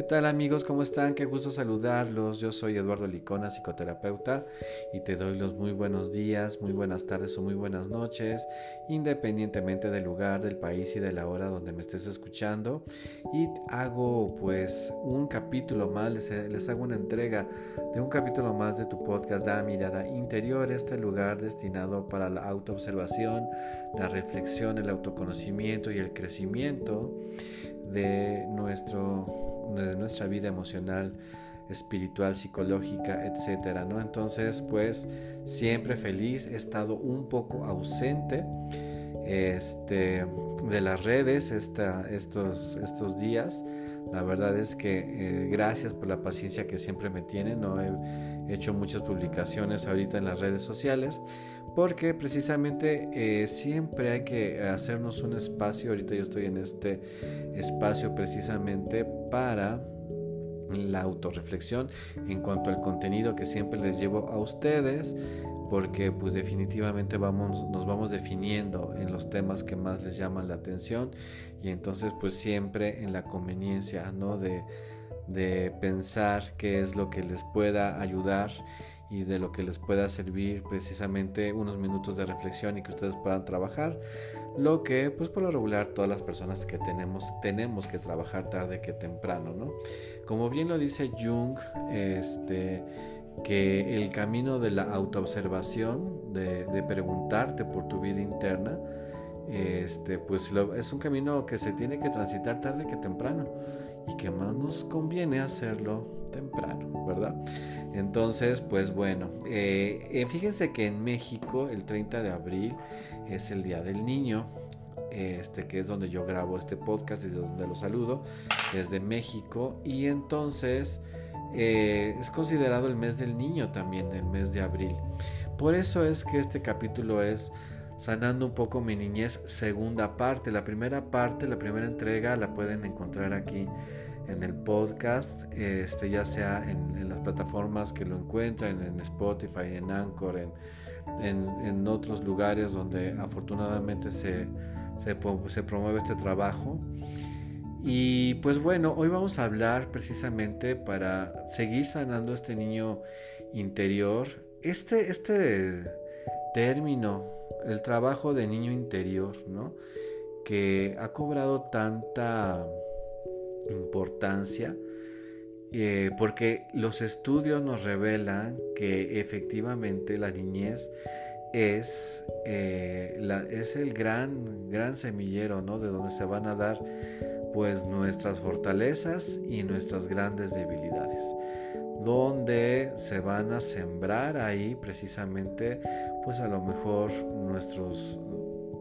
¿Qué tal amigos? ¿Cómo están? Qué gusto saludarlos. Yo soy Eduardo Licona, psicoterapeuta, y te doy los muy buenos días, muy buenas tardes o muy buenas noches, independientemente del lugar, del país y de la hora donde me estés escuchando. Y hago pues un capítulo más, les, hago una entrega de un capítulo más de tu podcast, La Mirada Interior, este lugar destinado para la autoobservación, la reflexión, el autoconocimiento y el crecimiento de nuestro de nuestra vida emocional, espiritual, psicológica, etcétera, ¿no? Entonces, pues siempre feliz, he estado un poco ausente este, de las redes estos, estos días. La verdad es que eh, gracias por la paciencia que siempre me tienen. No he hecho muchas publicaciones ahorita en las redes sociales porque precisamente eh, siempre hay que hacernos un espacio. Ahorita yo estoy en este espacio precisamente para la autorreflexión en cuanto al contenido que siempre les llevo a ustedes porque pues definitivamente vamos, nos vamos definiendo en los temas que más les llaman la atención y entonces pues siempre en la conveniencia ¿no? de, de pensar qué es lo que les pueda ayudar y de lo que les pueda servir precisamente unos minutos de reflexión y que ustedes puedan trabajar. Lo que pues por lo regular todas las personas que tenemos tenemos que trabajar tarde que temprano no como bien lo dice Jung este que el camino de la autoobservación de, de preguntarte por tu vida interna este pues es un camino que se tiene que transitar tarde que temprano y que más nos conviene hacerlo temprano, ¿verdad? Entonces, pues bueno, eh, eh, fíjense que en México el 30 de abril es el Día del Niño, este que es donde yo grabo este podcast y de donde lo saludo, desde México, y entonces eh, es considerado el mes del niño también, el mes de abril. Por eso es que este capítulo es Sanando un poco mi niñez, segunda parte. La primera parte, la primera entrega la pueden encontrar aquí en el podcast, este, ya sea en, las plataformas que lo encuentran, en Spotify, en Anchor, en, en, otros lugares donde afortunadamente se, se, se promueve este trabajo. Y pues bueno, hoy vamos a hablar precisamente para seguir sanando este niño interior. Este, este término, el trabajo de niño interior, ¿no? Que ha cobrado tanta importancia eh, porque los estudios nos revelan que efectivamente la niñez es, eh, la, es el gran, gran semillero, ¿no? De donde se van a dar pues nuestras fortalezas y nuestras grandes debilidades donde se van a sembrar ahí precisamente pues a lo mejor nuestros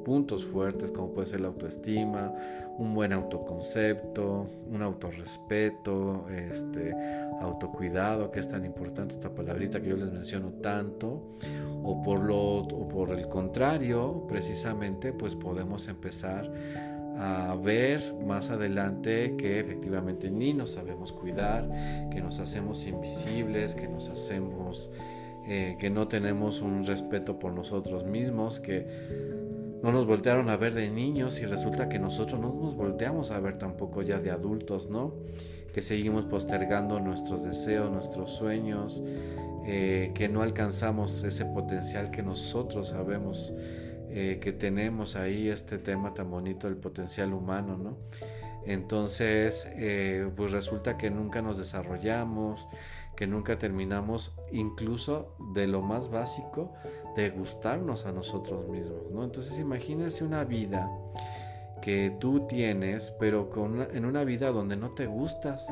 puntos fuertes como puede ser la autoestima, un buen autoconcepto, un autorrespeto, este autocuidado que es tan importante esta palabrita que yo les menciono tanto o por lo o por el contrario, precisamente pues podemos empezar a ver más adelante que efectivamente ni nos sabemos cuidar, que nos hacemos invisibles, que nos hacemos, eh, que no tenemos un respeto por nosotros mismos, que no nos voltearon a ver de niños y resulta que nosotros no nos volteamos a ver tampoco ya de adultos, ¿no? Que seguimos postergando nuestros deseos, nuestros sueños, eh, que no alcanzamos ese potencial que nosotros sabemos eh, que tenemos ahí este tema tan bonito del potencial humano, ¿no? Entonces, eh, pues resulta que nunca nos desarrollamos, que nunca terminamos incluso de lo más básico, de gustarnos a nosotros mismos, ¿no? Entonces, imagínense una vida que tú tienes, pero con en una vida donde no te gustas,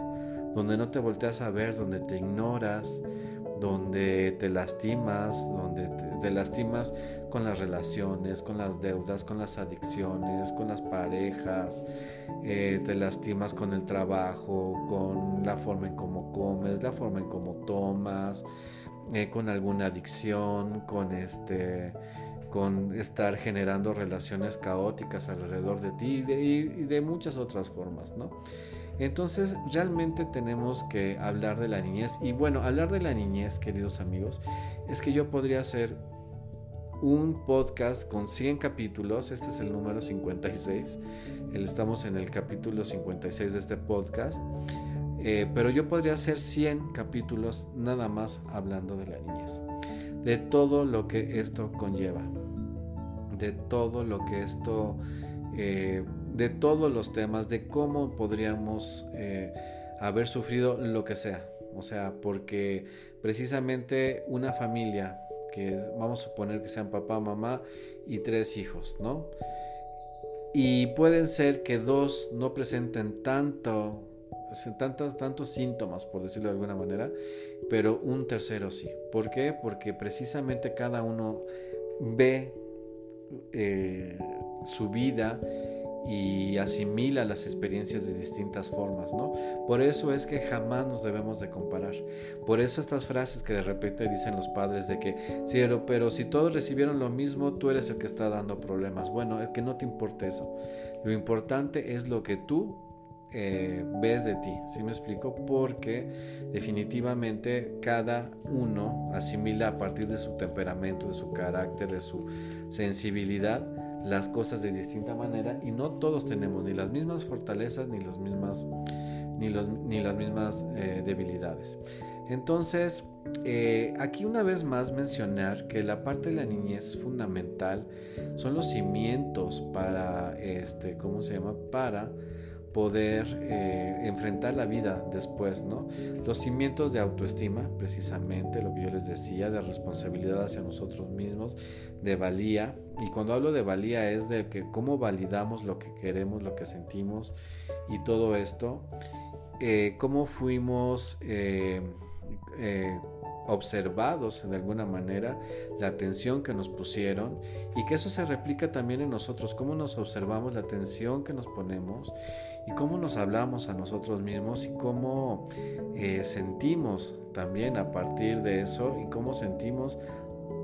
donde no te volteas a ver, donde te ignoras, donde te lastimas, donde te, lastimas con las relaciones, con las deudas, con las adicciones, con las parejas, eh, te lastimas con el trabajo, con la forma en cómo comes, la forma en cómo tomas, eh, con alguna adicción, con este con estar generando relaciones caóticas alrededor de ti y y de muchas otras formas, ¿no? Entonces realmente tenemos que hablar de la niñez. Y bueno, hablar de la niñez, queridos amigos, es que yo podría hacer un podcast con 100 capítulos. Este es el número 56. Estamos en el capítulo 56 de este podcast. Eh, pero yo podría hacer 100 capítulos nada más hablando de la niñez, de todo lo que esto conlleva, de todo lo que esto, eh, de todos los temas, de cómo podríamos eh, haber sufrido lo que sea. O sea, porque precisamente una familia, que vamos a suponer que sean papá, mamá y tres hijos, ¿no? Y pueden ser que dos no presenten tanto tantos, síntomas, por decirlo de alguna manera, pero un tercero sí. ¿Por qué? Porque precisamente cada uno ve eh, su vida y asimila las experiencias de distintas formas, ¿no? Por eso es que jamás nos debemos de comparar. Por eso estas frases que de repente dicen los padres de que, sí, pero si todos recibieron lo mismo, tú eres el que está dando problemas. Bueno, es que no te importa eso. Lo importante es lo que tú eh, ves de ti, ¿sí me explico? Porque definitivamente cada uno asimila a partir de su temperamento, de su carácter, de su sensibilidad, las cosas de distinta manera y no todos tenemos ni las mismas fortalezas ni, las mismas, ni, los, ni las mismas eh, debilidades. Entonces, eh, aquí una vez más mencionar que la parte de la niñez fundamental son los cimientos para, este, ¿cómo se llama? Para poder eh, enfrentar la vida después, ¿no? Los cimientos de autoestima, precisamente lo que yo les decía, de responsabilidad hacia nosotros mismos, de valía. Y cuando hablo de valía es de que cómo validamos lo que queremos, lo que sentimos y todo esto, eh, cómo fuimos eh, observados de alguna manera, la atención que nos pusieron y que eso se replica también en nosotros, cómo nos observamos, la atención que nos ponemos y cómo nos hablamos a nosotros mismos y cómo eh, sentimos también a partir de eso y cómo sentimos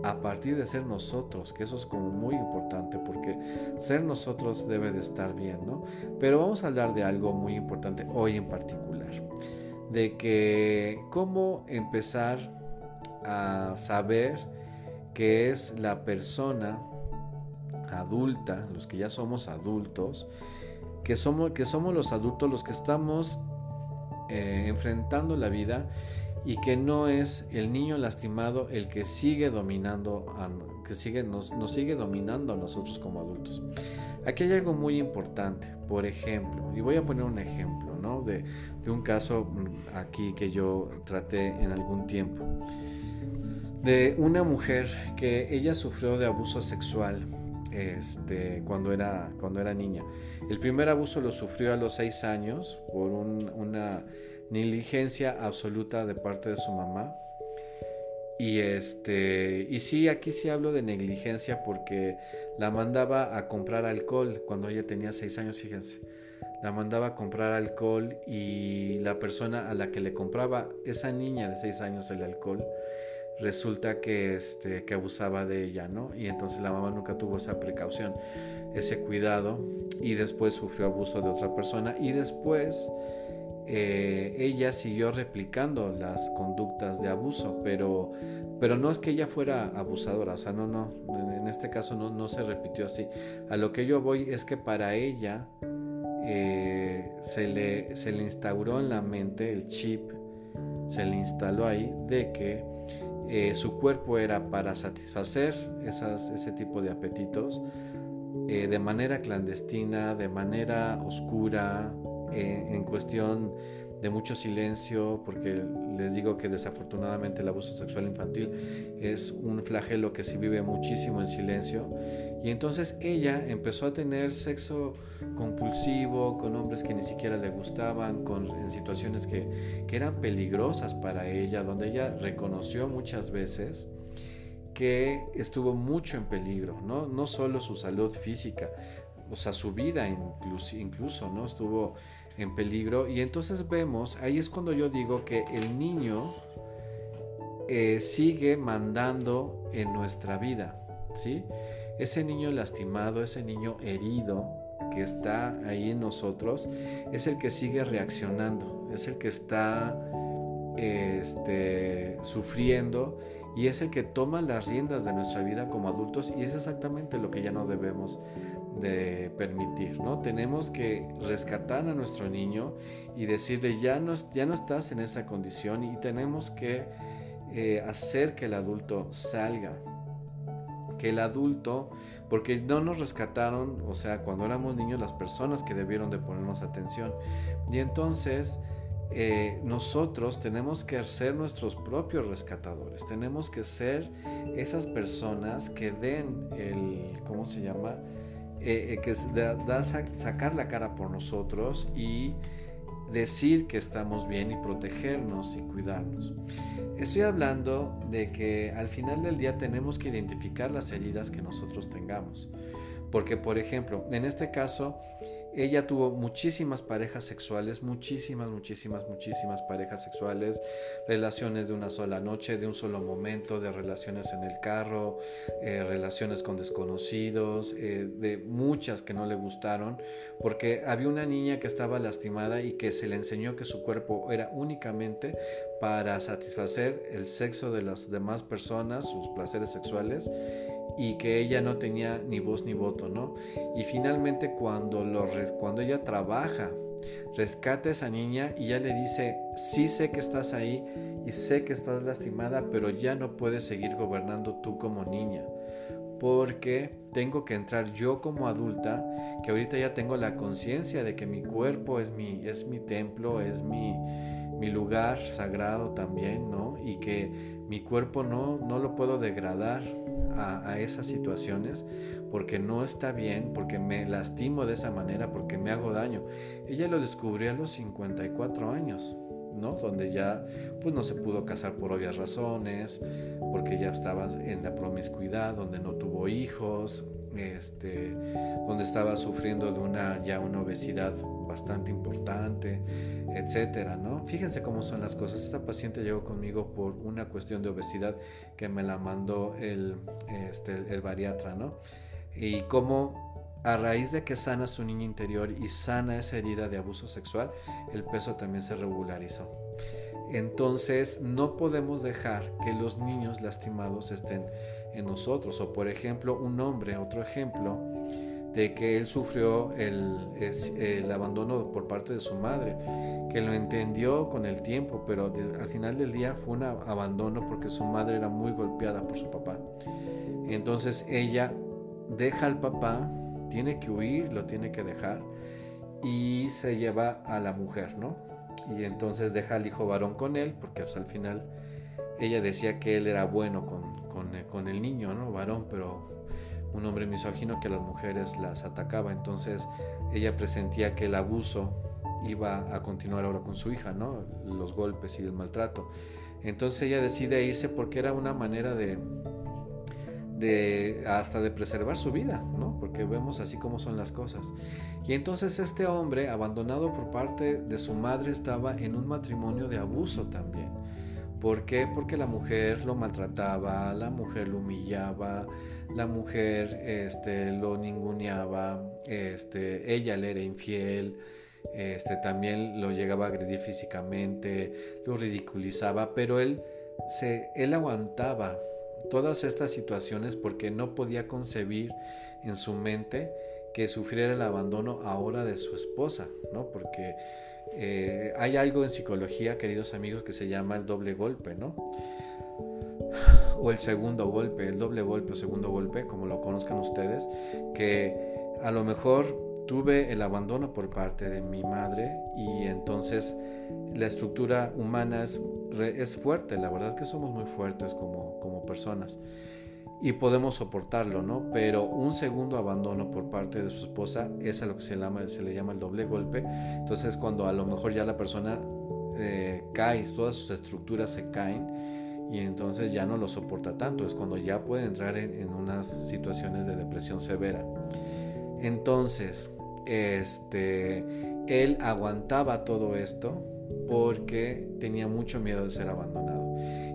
a partir de ser nosotros, que eso es como muy importante porque ser nosotros debe de estar bien, ¿no? Pero vamos a hablar de algo muy importante hoy en particular, de que cómo empezar a saber que es la persona adulta, los que ya somos adultos, que somos, que somos los adultos los que estamos eh, enfrentando la vida y que no es el niño lastimado el que sigue dominando, que sigue, nos, sigue dominando a nosotros como adultos. Aquí hay algo muy importante, por ejemplo, y voy a poner un ejemplo ¿no? de, de un caso mm, aquí que yo traté en algún tiempo, de una mujer que ella sufrió de abuso sexual este, cuando, era, cuando era niña. El primer abuso lo sufrió a los seis años por una negligencia absoluta de parte de su mamá. Y este, y sí, aquí sí hablo de negligencia porque la mandaba a comprar alcohol cuando ella tenía seis años, fíjense. La mandaba a comprar alcohol y la persona a la que le compraba esa niña de seis años el alcohol resulta que, este, que abusaba de ella, ¿no? Y entonces la mamá nunca tuvo esa precaución, ese cuidado, y después sufrió abuso de otra persona, y después eh, ella siguió replicando las conductas de abuso, pero, pero no es que ella fuera abusadora, o sea, no, no, en este caso no, no se repitió así. A lo que yo voy es que para ella eh, se, le, se le instauró en la mente el chip, se le instaló ahí de que eh, su cuerpo era para satisfacer ese tipo de apetitos eh, de manera clandestina, de manera oscura, eh, en cuestión de mucho silencio, porque les digo que desafortunadamente el abuso sexual infantil es un flagelo que se vive muchísimo en silencio. Y entonces ella empezó a tener sexo compulsivo con hombres que ni siquiera le gustaban, con, en situaciones que, que eran peligrosas para ella, donde ella reconoció muchas veces que estuvo mucho en peligro, ¿no? no solo su salud física, o sea, su vida incluso, incluso, ¿no? Estuvo en peligro. Y entonces vemos, ahí es cuando yo digo que el niño eh, sigue mandando en nuestra vida, ¿sí? Ese niño lastimado, ese niño herido que está ahí en nosotros, es el que sigue reaccionando, es el que está este, sufriendo y es el que toma las riendas de nuestra vida como adultos y es exactamente lo que ya no debemos de permitir, ¿no? Tenemos que rescatar a nuestro niño y decirle ya no, ya no estás en esa condición y tenemos que eh, hacer que el adulto salga, que el adulto, porque no nos rescataron, o sea, cuando éramos niños las personas que debieron de ponernos atención y entonces eh, nosotros tenemos que ser nuestros propios rescatadores, tenemos que ser esas personas que den el, ¿cómo se llama? Eh, eh, que da, sacar la cara por nosotros y decir que estamos bien y protegernos y cuidarnos. Estoy hablando de que al final del día tenemos que identificar las heridas que nosotros tengamos. Porque, por ejemplo, en este caso, ella tuvo muchísimas parejas sexuales, muchísimas, muchísimas, muchísimas parejas sexuales, relaciones de una sola noche, de un solo momento, de relaciones en el carro, eh, relaciones con desconocidos, eh, de muchas que no le gustaron, porque había una niña que estaba lastimada y que se le enseñó que su cuerpo era únicamente para satisfacer el sexo de las demás personas, sus placeres sexuales y que ella no tenía ni voz ni voto, ¿no? Y finalmente cuando, cuando ella trabaja, rescata a esa niña y ya le dice, sí sé que estás ahí y sé que estás lastimada, pero ya no puedes seguir gobernando tú como niña. Porque tengo que entrar yo como adulta, que ahorita ya tengo la conciencia de que mi cuerpo es mi, es mi templo, es mi, mi lugar sagrado también, ¿no? Y que mi cuerpo no, no lo puedo degradar a, esas situaciones porque no está bien, porque me lastimo de esa manera, porque me hago daño. Ella lo descubrió a los 54 años, ¿no? Donde ya pues no se pudo casar por obvias razones, porque ya estaba en la promiscuidad, donde no tuvo hijos, este, donde estaba sufriendo de una ya una obesidad bastante importante, etcétera, ¿no? Fíjense cómo son las cosas. Esta paciente llegó conmigo por una cuestión de obesidad que me la mandó el, este, el bariatra, ¿no? Y cómo a raíz de que sana su niña interior y sana esa herida de abuso sexual, el peso también se regularizó. Entonces no podemos dejar que los niños lastimados estén en nosotros. O por ejemplo, un hombre, otro ejemplo, de que él sufrió el, abandono por parte de su madre, que lo entendió con el tiempo, pero al final del día fue un abandono porque su madre era muy golpeada por su papá. Entonces ella deja al papá, tiene que huir, lo tiene que dejar y se lleva a la mujer, ¿no? Y entonces deja al hijo varón con él, porque al final ella decía que él era bueno con, con, el niño, ¿no? Varón, pero un hombre misógino que a las mujeres las atacaba. Entonces ella presentía que el abuso iba a continuar ahora con su hija, ¿no? Los golpes y el maltrato. Entonces ella decide irse porque era una manera de, de hasta de preservar su vida, ¿no? Porque vemos así como son las cosas. Y entonces este hombre, abandonado por parte de su madre, estaba en un matrimonio de abuso también. ¿Por qué? Porque la mujer lo maltrataba, la mujer lo humillaba, la mujer este, lo ninguneaba, este, ella le era infiel, este, también lo llegaba a agredir físicamente, lo ridiculizaba, pero él, se, él aguantaba todas estas situaciones porque no podía concebir en su mente que sufriera el abandono ahora de su esposa, ¿no? Porque eh, hay algo en psicología, queridos amigos, que se llama el doble golpe, ¿no? O el segundo golpe, el doble golpe o segundo golpe, como lo conozcan ustedes, que a lo mejor tuve el abandono por parte de mi madre y entonces la estructura humana es, es fuerte, la verdad que somos muy fuertes como, como personas y podemos soportarlo, ¿no? Pero un segundo abandono por parte de su esposa es a lo que se, llama, le llama el doble golpe. Entonces cuando a lo mejor ya la persona eh, cae, todas sus estructuras se caen y entonces ya no lo soporta tanto, es cuando ya puede entrar en, en unas situaciones de depresión severa. Entonces, este, él aguantaba todo esto porque tenía mucho miedo de ser abandonado.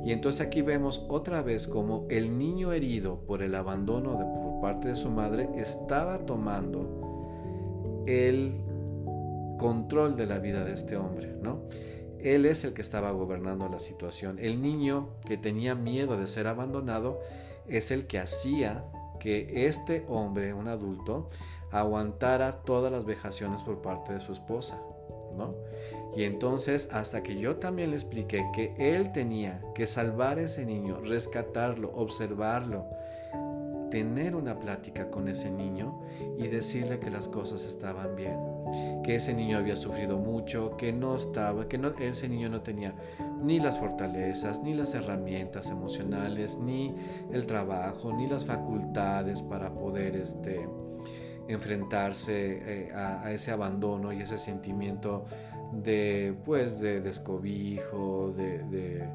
Y entonces aquí vemos otra vez como el niño herido por el abandono de, por parte de su madre estaba tomando el control de la vida de este hombre, ¿no? él es el que estaba gobernando la situación. El niño que tenía miedo de ser abandonado es el que hacía que este hombre, un adulto, aguantara todas las vejaciones por parte de su esposa. ¿no? Y entonces, hasta que yo también le expliqué que él tenía que salvar a ese niño, rescatarlo, observarlo, tener una plática con ese niño y decirle que las cosas estaban bien, que ese niño había sufrido mucho, que no estaba, que no, ese niño no tenía ni las fortalezas, ni las herramientas emocionales, ni el trabajo, ni las facultades para poder este, enfrentarse eh, a, ese abandono y ese sentimiento de pues de descobijo, de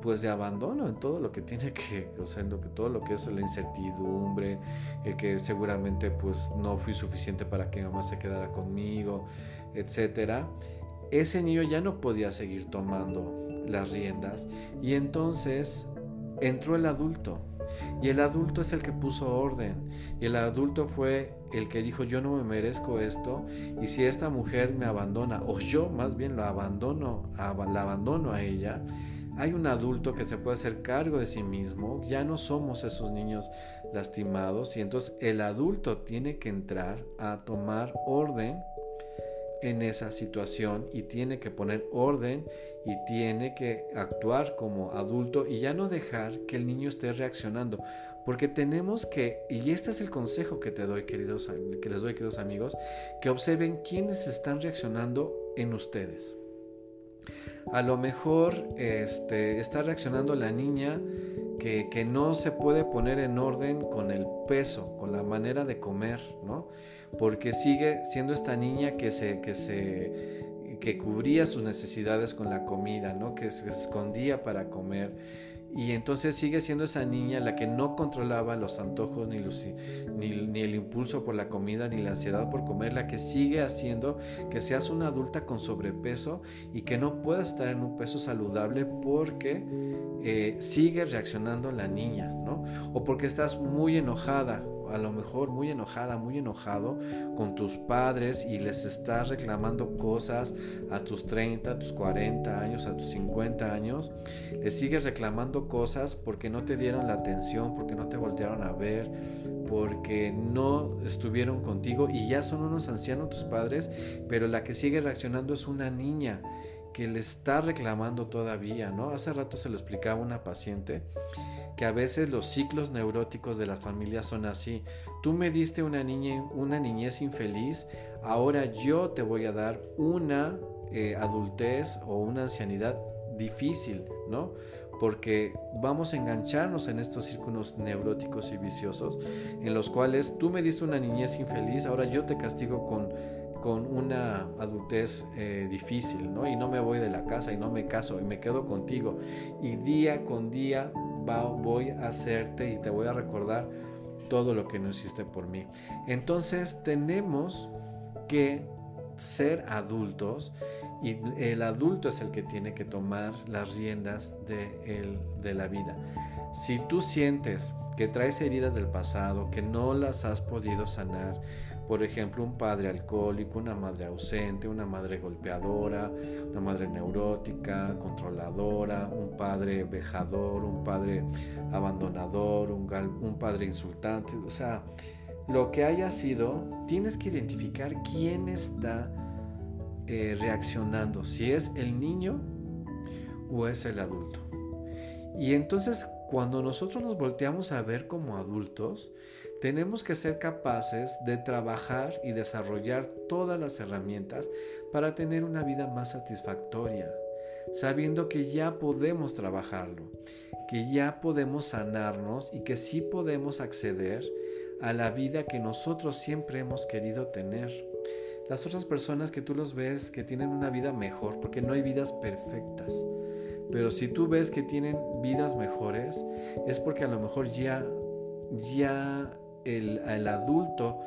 pues de abandono en todo lo que tiene que, o sea, en lo que, todo lo que es la incertidumbre, el que seguramente pues no fui suficiente para que mamá se quedara conmigo, etcétera. Ese niño ya no podía seguir tomando las riendas y entonces entró el adulto. Y el adulto es el que puso orden. Y el adulto fue el que dijo, yo no me merezco esto. Y si esta mujer me abandona, o yo más bien lo abandono, la abandono a ella, hay un adulto que se puede hacer cargo de sí mismo, ya no somos esos niños lastimados y entonces el adulto tiene que entrar a tomar orden en esa situación y tiene que poner orden y tiene que actuar como adulto y ya no dejar que el niño esté reaccionando. Porque tenemos que, y este es el consejo que te doy, queridos, que les doy, queridos amigos, que observen quiénes están reaccionando en ustedes. A lo mejor este, está reaccionando la niña que, que, no se puede poner en orden con el peso, con la manera de comer, ¿no? Porque sigue siendo esta niña que se, que se que cubría sus necesidades con la comida, ¿no? Que se escondía para comer y entonces sigue siendo esa niña la que no controlaba los antojos, ni, ni, el impulso por la comida, ni la ansiedad por comer, la que sigue haciendo que seas una adulta con sobrepeso y que no puedas estar en un peso saludable porque eh, sigue reaccionando la niña, ¿no? O porque estás muy enojada a lo mejor muy enojada, muy enojado con tus padres y les estás reclamando cosas a tus 30, a tus 40 años, a tus 50 años, les sigues reclamando cosas porque no te dieron la atención, porque no te voltearon a ver, porque no estuvieron contigo y ya son unos ancianos tus padres, pero la que sigue reaccionando es una niña que le está reclamando todavía, ¿no? Hace rato se lo explicaba una paciente que a veces los ciclos neuróticos de la familia son así. Tú me diste una, niña, una niñez infeliz, ahora yo te voy a dar una eh, adultez o una ancianidad difícil, ¿no? Porque vamos a engancharnos en estos círculos neuróticos y viciosos en los cuales tú me diste una niñez infeliz, ahora yo te castigo con con una adultez eh, difícil, ¿no? Y no me voy de la casa y no me caso y me quedo contigo. Y día con día voy a hacerte y te voy a recordar todo lo que no hiciste por mí. Entonces tenemos que ser adultos y el adulto es el que tiene que tomar las riendas de, de la vida. Si tú sientes que traes heridas del pasado, que no las has podido sanar, por ejemplo, un padre alcohólico, una madre ausente, una madre golpeadora, una madre neurótica, controladora, un padre vejador, un padre abandonador, un, padre insultante. O sea, lo que haya sido, tienes que identificar quién está eh, reaccionando, si es el niño o es el adulto. Y entonces cuando nosotros nos volteamos a ver como adultos, tenemos que ser capaces de trabajar y desarrollar todas las herramientas para tener una vida más satisfactoria, sabiendo que ya podemos trabajarlo, que ya podemos sanarnos y que sí podemos acceder a la vida que nosotros siempre hemos querido tener. Las otras personas que tú los ves que tienen una vida mejor, porque no hay vidas perfectas, pero si tú ves que tienen vidas mejores, es porque a lo mejor ya, ya el, adulto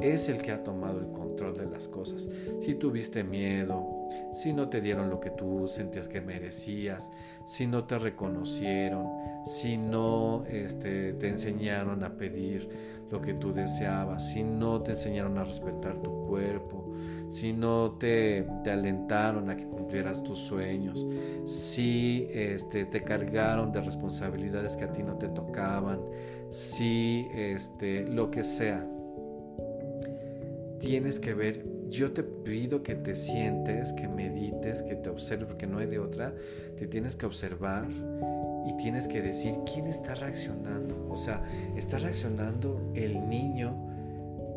es el que ha tomado el control de las cosas. Si tuviste miedo, si no te dieron lo que tú sentías que merecías, si no te reconocieron, si no este, te enseñaron a pedir lo que tú deseabas, si no te enseñaron a respetar tu cuerpo, si no te, te alentaron a que cumplieras tus sueños, si este, te cargaron de responsabilidades que a ti no te tocaban, si este, lo que sea. Tienes que ver, yo te pido que te sientes, que medites, que te observes, porque no hay de otra, te tienes que observar y tienes que decir quién está reaccionando. O sea, está reaccionando el niño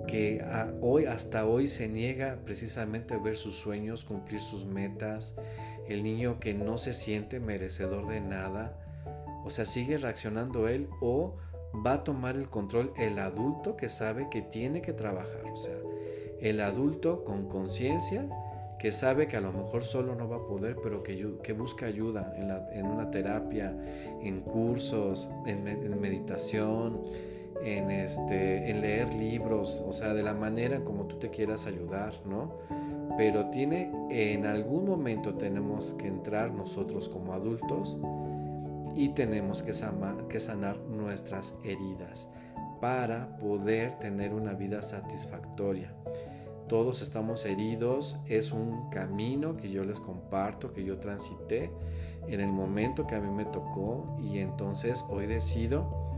que hoy hasta hoy se niega precisamente a ver sus sueños, cumplir sus metas, el niño que no se siente merecedor de nada, o sea, sigue reaccionando él o va a tomar el control el adulto que sabe que tiene que trabajar, o sea, el adulto con conciencia que sabe que a lo mejor solo no va a poder, pero que, busca ayuda en, una terapia, en cursos, en, en meditación, en, este, en leer libros, o sea, de la manera como tú te quieras ayudar, ¿no? Pero tiene, en algún momento tenemos que entrar nosotros como adultos y tenemos que, sanar nuestras heridas para poder tener una vida satisfactoria. Todos estamos heridos, es un camino que yo les comparto, que yo transité en el momento que a mí me tocó y entonces hoy decido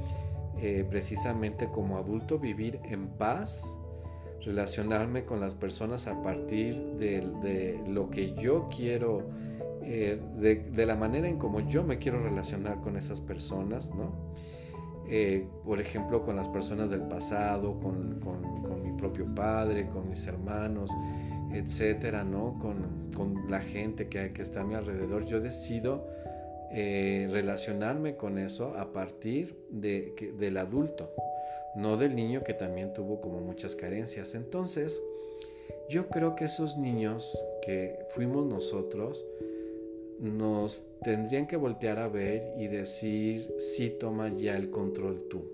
eh, precisamente como adulto vivir en paz, relacionarme con las personas a partir de, lo que yo quiero, eh, de, la manera en como yo me quiero relacionar con esas personas, ¿no? Eh, por ejemplo, con las personas del pasado, con, mi propio padre, con mis hermanos, etcétera, ¿no? Con, la gente que, que, está a mi alrededor. Yo decido eh, relacionarme con eso a partir de, del adulto, no del niño que también tuvo como muchas carencias. Entonces, yo creo que esos niños que fuimos nosotros, nos tendrían que voltear a ver y decir si tomas ya el control tú.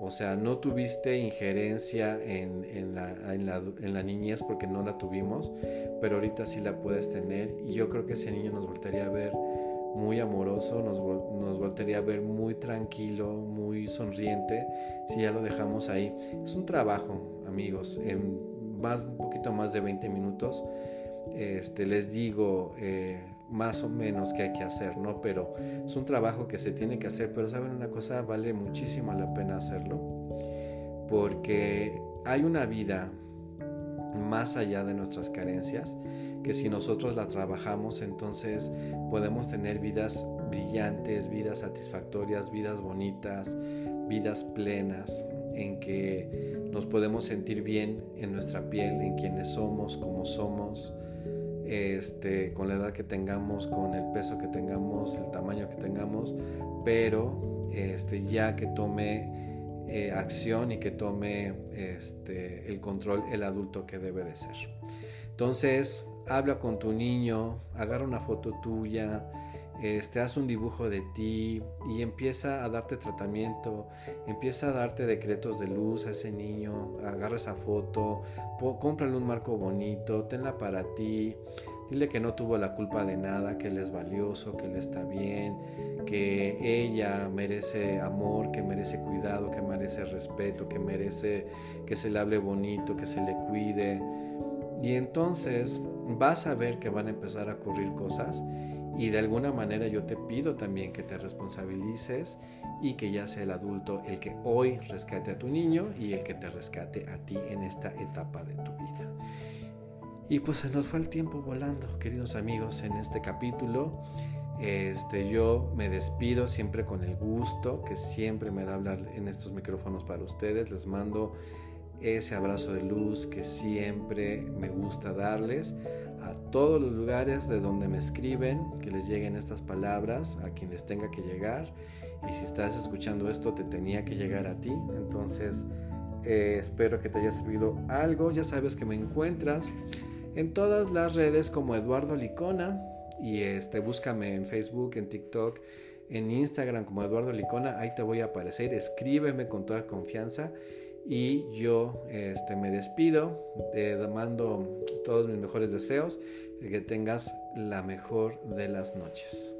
O sea, no tuviste injerencia en, en, la, en, la, en, la, niñez porque no la tuvimos, pero ahorita sí la puedes tener y yo creo que ese niño nos voltearía a ver muy amoroso, nos, nos a ver muy tranquilo, muy sonriente si ya lo dejamos ahí. Es un trabajo, amigos, en más, un poquito más de 20 minutos. Este, les digo, eh, más o menos que hay que hacer, ¿no? Pero es un trabajo que se tiene que hacer, pero saben una cosa, vale muchísimo la pena hacerlo, porque hay una vida más allá de nuestras carencias, que si nosotros la trabajamos, entonces podemos tener vidas brillantes, vidas satisfactorias, vidas bonitas, vidas plenas, en que nos podemos sentir bien en nuestra piel, en quienes somos, como somos, este, con la edad que tengamos, con el peso que tengamos, el tamaño que tengamos, pero este, ya que tome eh, acción y que tome este, el control el adulto que debe de ser. Entonces, habla con tu niño, agarra una foto tuya, este, haz un dibujo de ti y empieza a darte tratamiento, empieza a darte decretos de luz a ese niño, agarra esa foto, cómprale un marco bonito, tenla para ti, dile que no tuvo la culpa de nada, que él es valioso, que él está bien, que ella merece amor, que merece cuidado, que merece respeto, que merece que se le hable bonito, que se le cuide. Y entonces vas a ver que van a empezar a ocurrir cosas y de alguna manera yo te pido también que te responsabilices y que ya sea el adulto el que hoy rescate a tu niño y el que te rescate a ti en esta etapa de tu vida. Y pues se nos fue el tiempo volando, queridos amigos, en este capítulo. Este, yo me despido siempre con el gusto que siempre me da hablar en estos micrófonos para ustedes. Les mando ese abrazo de luz que siempre me gusta darles a todos los lugares de donde me escriben, que les lleguen estas palabras a quien les tenga que llegar. Y si estás escuchando esto, te tenía que llegar a ti. Entonces, eh, espero que te haya servido algo. Ya sabes que me encuentras en todas las redes como Eduardo Licona. Y este, búscame en Facebook, en TikTok, en Instagram como Eduardo Licona. Ahí te voy a aparecer. Escríbeme con toda confianza. Y yo este, me despido, te mando todos mis mejores deseos, que tengas la mejor de las noches.